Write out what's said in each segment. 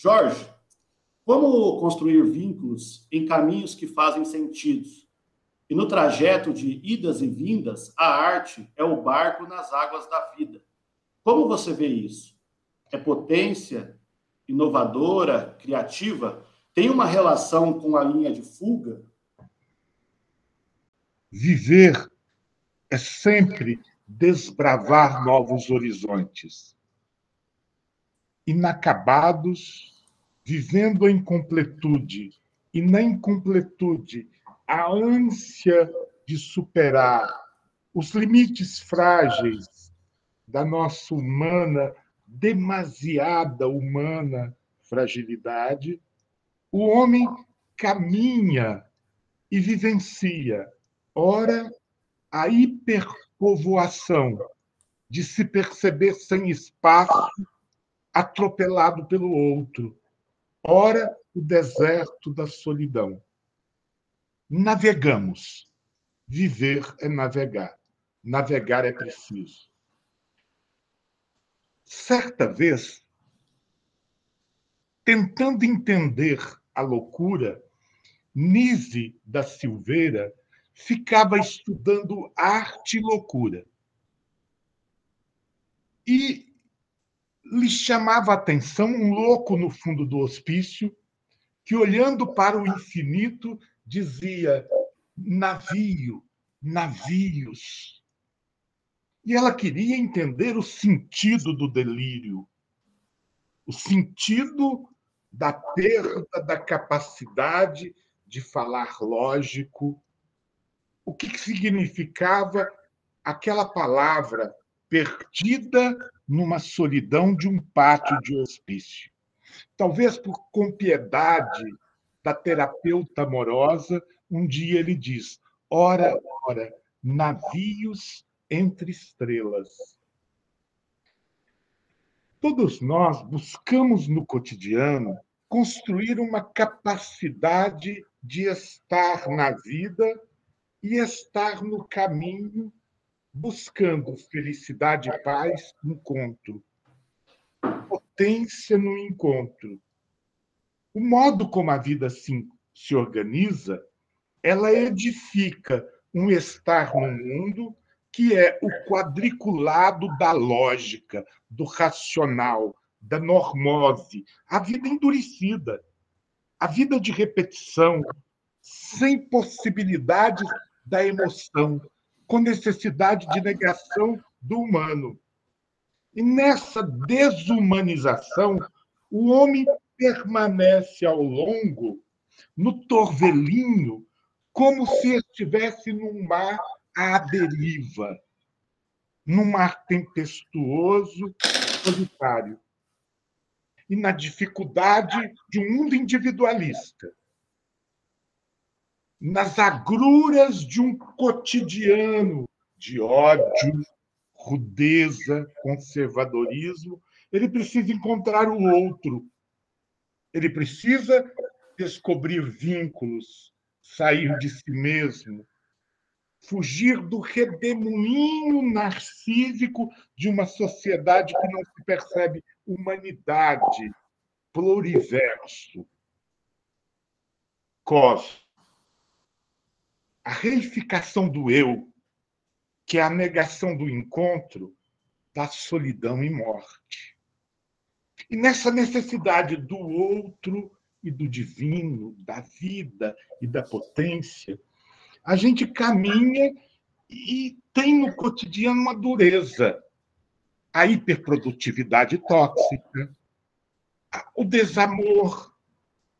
Jorge, como construir vínculos em caminhos que fazem sentido? E no trajeto de idas e vindas, a arte é o barco nas águas da vida. Como você vê isso? É potência, inovadora, criativa? Tem uma relação com a linha de fuga? Viver é sempre desbravar novos horizontes. Inacabados, vivendo a incompletude, e na incompletude, a ânsia de superar os limites frágeis da nossa humana, demasiada humana fragilidade, o homem caminha e vivencia, ora, a hiperpovoação de se perceber sem espaço, atropelado pelo outro, ora, o deserto da solidão. Navegamos. Viver é navegar. Navegar é preciso. Certa vez, tentando entender a loucura, Nise da Silveira ficava estudando arte e loucura. E lhe chamava a atenção um louco no fundo do hospício, que, olhando para o infinito, dizia: navio, navios. E ela queria entender o sentido do delírio, o sentido da perda da capacidade de falar lógico, o que significava aquela palavra perdida numa solidão de um pátio de hospício. Talvez por compiedade da terapeuta amorosa, um dia ele diz: ora, ora, navios entre estrelas. Todos nós buscamos no cotidiano construir uma capacidade de estar na vida e estar no caminho buscando felicidade e paz encontro, potência no encontro. O modo como a vida se, se organiza, ela edifica um estar no mundo que é o quadriculado da lógica, do racional, da normose, a vida endurecida, a vida de repetição, sem possibilidade da emoção, com necessidade de negação do humano. E nessa desumanização, o homem permanece ao longo no torvelinho, como se estivesse num mar à deriva, num mar tempestuoso, solitário. E na dificuldade de um mundo individualista, nas agruras de um cotidiano de ódio, rudeza, conservadorismo, ele precisa encontrar o outro. Ele precisa descobrir vínculos, sair de si mesmo, fugir do redemoinho narcísico de uma sociedade que não se percebe humanidade, pluriverso, cosmos a reificação do eu, que é a negação do encontro, da solidão e morte. E nessa necessidade do outro e do divino, da vida e da potência, a gente caminha e tem no cotidiano uma dureza, a hiperprodutividade tóxica, o desamor,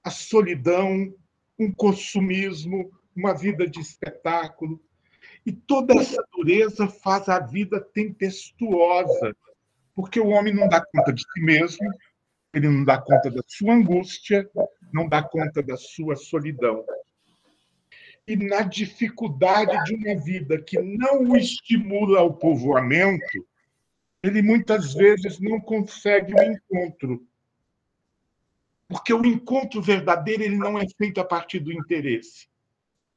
a solidão, um consumismo, uma vida de espetáculo. E toda essa dureza faz a vida tempestuosa, porque o homem não dá conta de si mesmo, ele não dá conta da sua angústia, não dá conta da sua solidão. E na dificuldade de uma vida que não o estimula ao povoamento, ele muitas vezes não consegue o encontro. Porque o encontro verdadeiro ele não é feito a partir do interesse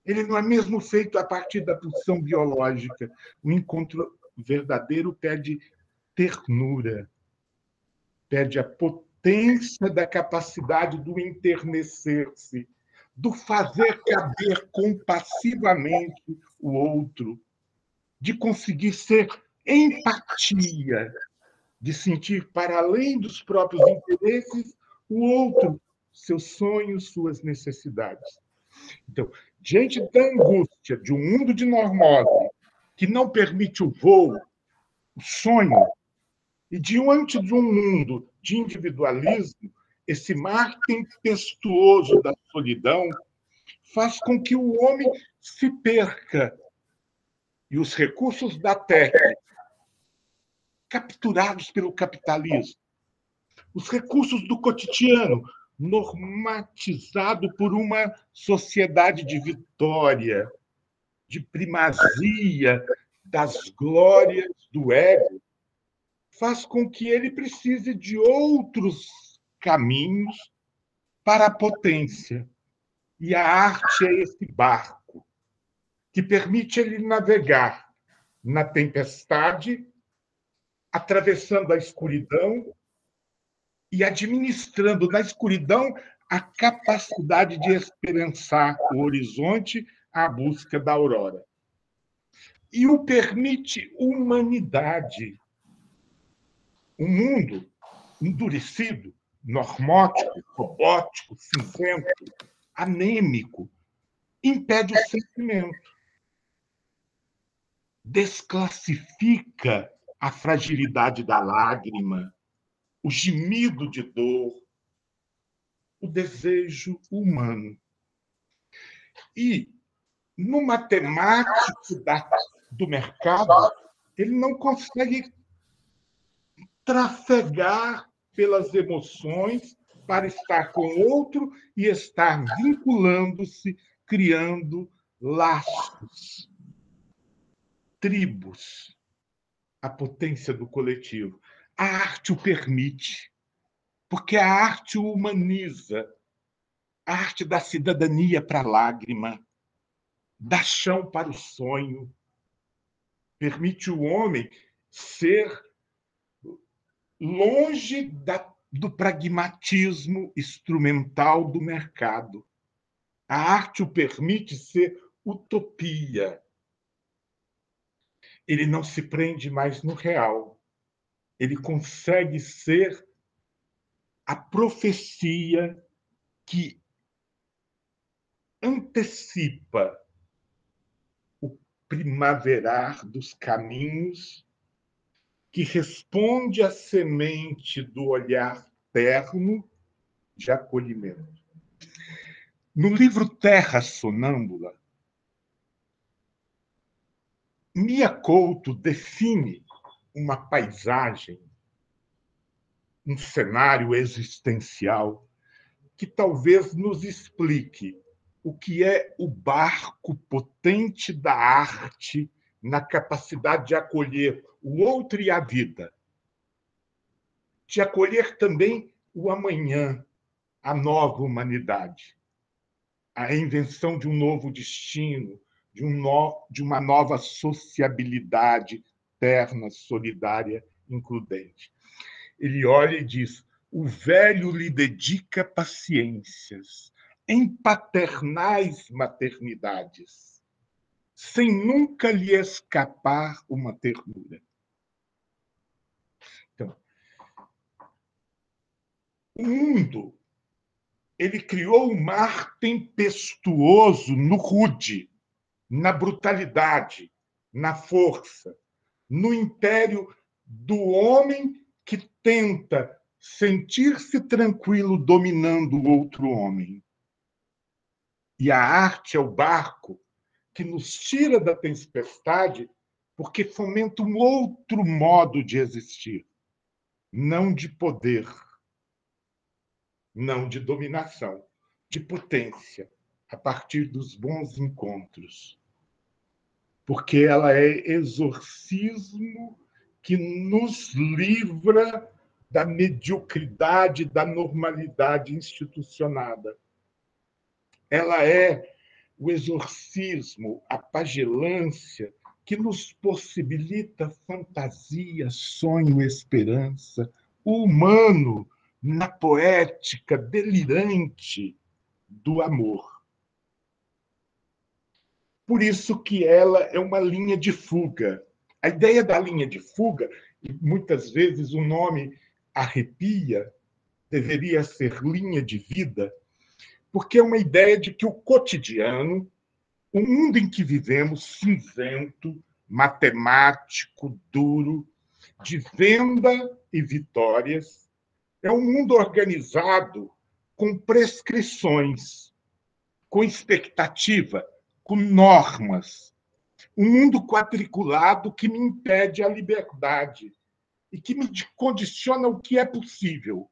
ele não é mesmo feito a partir da pulsão biológica. O encontro verdadeiro pede ternura, pede a potência da capacidade do enternecer-se, do fazer caber compassivamente o outro, de conseguir ser empatia, de sentir para além dos próprios interesses o outro, seus sonhos, suas necessidades. Então, diante da angústia de um mundo de normose que não permite o voo, o sonho, e diante de um mundo de individualismo, esse mar tempestuoso da solidão faz com que o homem se perca e os recursos da terra, capturados pelo capitalismo, os recursos do cotidiano, normatizado por uma sociedade de vitória, de primazia das glórias do ego, faz com que ele precise de outros caminhos para a potência. E a arte é esse barco que permite ele navegar na tempestade, atravessando a escuridão e administrando na escuridão a capacidade de esperançar o horizonte à busca da aurora. E o permite humanidade. Um mundo endurecido, normótico, robótico, cinzento, anêmico, impede o sentimento. Desclassifica a fragilidade da lágrima, o gemido de dor, o desejo humano. E no matemático da, do mercado, ele não consegue trafegar pelas emoções para estar com outro e estar vinculando-se, criando laços, tribos, a potência do coletivo. A arte o permite, porque a arte o humaniza. A arte da cidadania para a lágrima, dá chão para o sonho, permite o homem ser longe da, do pragmatismo instrumental do mercado. A arte o permite ser utopia. Ele não se prende mais no real ele consegue ser a profecia que antecipa o primaverar dos caminhos, que responde à semente do olhar terno de acolhimento. No livro Terra Sonâmbula, Mia Couto define uma paisagem, um cenário existencial que talvez nos explique o que é o barco potente da arte na capacidade de acolher o outro e a vida, de acolher também o amanhã, a nova humanidade, a invenção de um novo destino, de, um no, de uma nova sociabilidade terna, solidária, includente. Ele olha e diz: o velho lhe dedica paciências em paternais maternidades, sem nunca lhe escapar uma ternura. Então, o mundo ele criou um mar tempestuoso no rude, na brutalidade, na força, no império do homem que tenta sentir-se tranquilo dominando o outro homem. E a arte é o barco que nos tira da tempestade porque fomenta um outro modo de existir, não de poder, não de dominação, de potência, a partir dos bons encontros porque ela é exorcismo que nos livra da mediocridade, da normalidade institucionada. Ela é o exorcismo, a pagelância que nos possibilita fantasia, sonho, esperança, o humano na poética delirante do amor. Por isso que ela é uma linha de fuga. A ideia da linha de fuga, e muitas vezes o nome arrepia, deveria ser linha de vida, porque é uma ideia de que o cotidiano, o mundo em que vivemos, cinzento, matemático, duro, de venda e vitórias, é um mundo organizado com prescrições, com expectativa, com normas. Um mundo quadriculado que me impede a liberdade e que me condiciona o que é possível,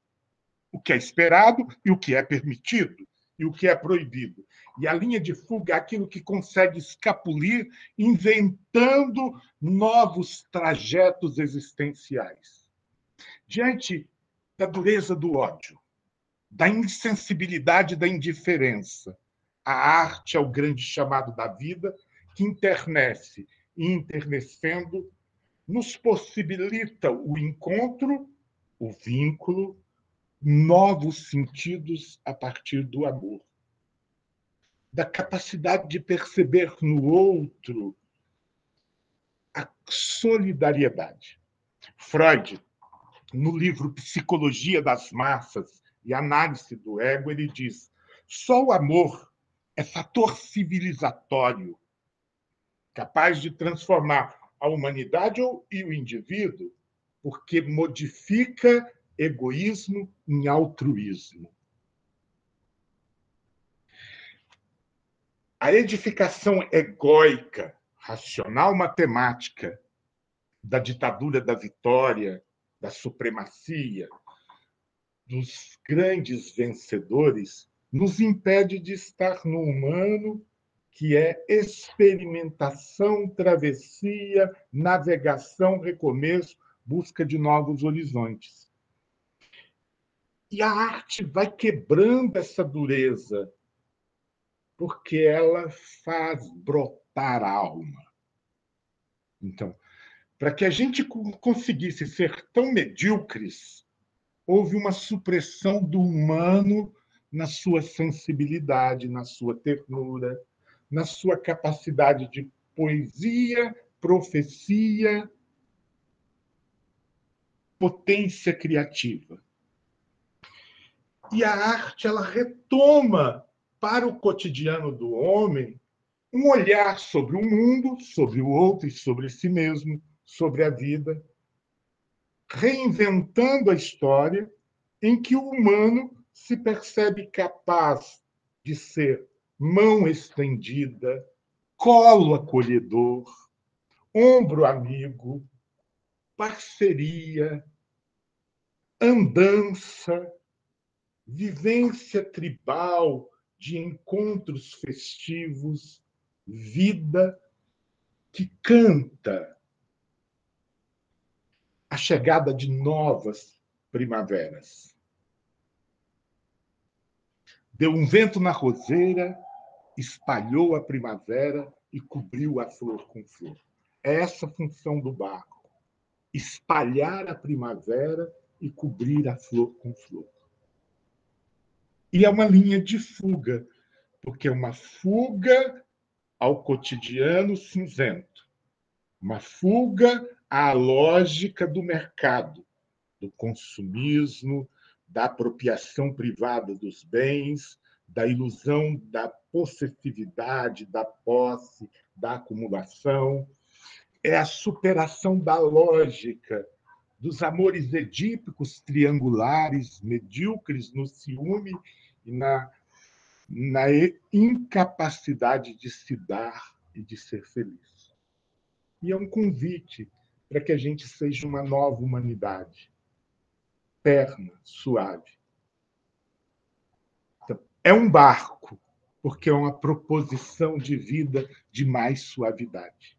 o que é esperado e o que é permitido e o que é proibido. E a linha de fuga é aquilo que consegue escapulir, inventando novos trajetos existenciais. Diante da dureza do ódio, da insensibilidade da indiferença, a arte é o grande chamado da vida que internece e internecendo nos possibilita o encontro, o vínculo, novos sentidos a partir do amor, da capacidade de perceber no outro a solidariedade. Freud, no livro Psicologia das Massas e Análise do Ego, ele diz: só o amor é fator civilizatório capaz de transformar a humanidade e o indivíduo, porque modifica egoísmo em altruísmo. A edificação egóica, racional matemática da ditadura da vitória, da supremacia, dos grandes vencedores, nos impede de estar no humano, que é experimentação, travessia, navegação, recomeço, busca de novos horizontes. E a arte vai quebrando essa dureza, porque ela faz brotar a alma. Então, para que a gente conseguisse ser tão medíocres, houve uma supressão do humano na sua sensibilidade, na sua ternura, na sua capacidade de poesia, profecia, potência criativa. E a arte ela retoma para o cotidiano do homem um olhar sobre o mundo, sobre o outro e sobre si mesmo, sobre a vida, reinventando a história em que o humano se percebe capaz de ser mão estendida, colo acolhedor, ombro amigo, parceria, andança, vivência tribal de encontros festivos, vida que canta a chegada de novas primaveras. Deu um vento na roseira, espalhou a primavera e cobriu a flor com flor. É essa a função do barco: espalhar a primavera e cobrir a flor com flor. E é uma linha de fuga, porque é uma fuga ao cotidiano cinzento, uma fuga à lógica do mercado, do consumismo, da apropriação privada dos bens, da ilusão da possessividade, da posse, da acumulação. É a superação da lógica dos amores edípicos triangulares, medíocres no ciúme e na, na incapacidade de se dar e de ser feliz. E é um convite para que a gente seja uma nova humanidade, perna, suave. Então, é um barco, porque é uma proposição de vida de mais suavidade.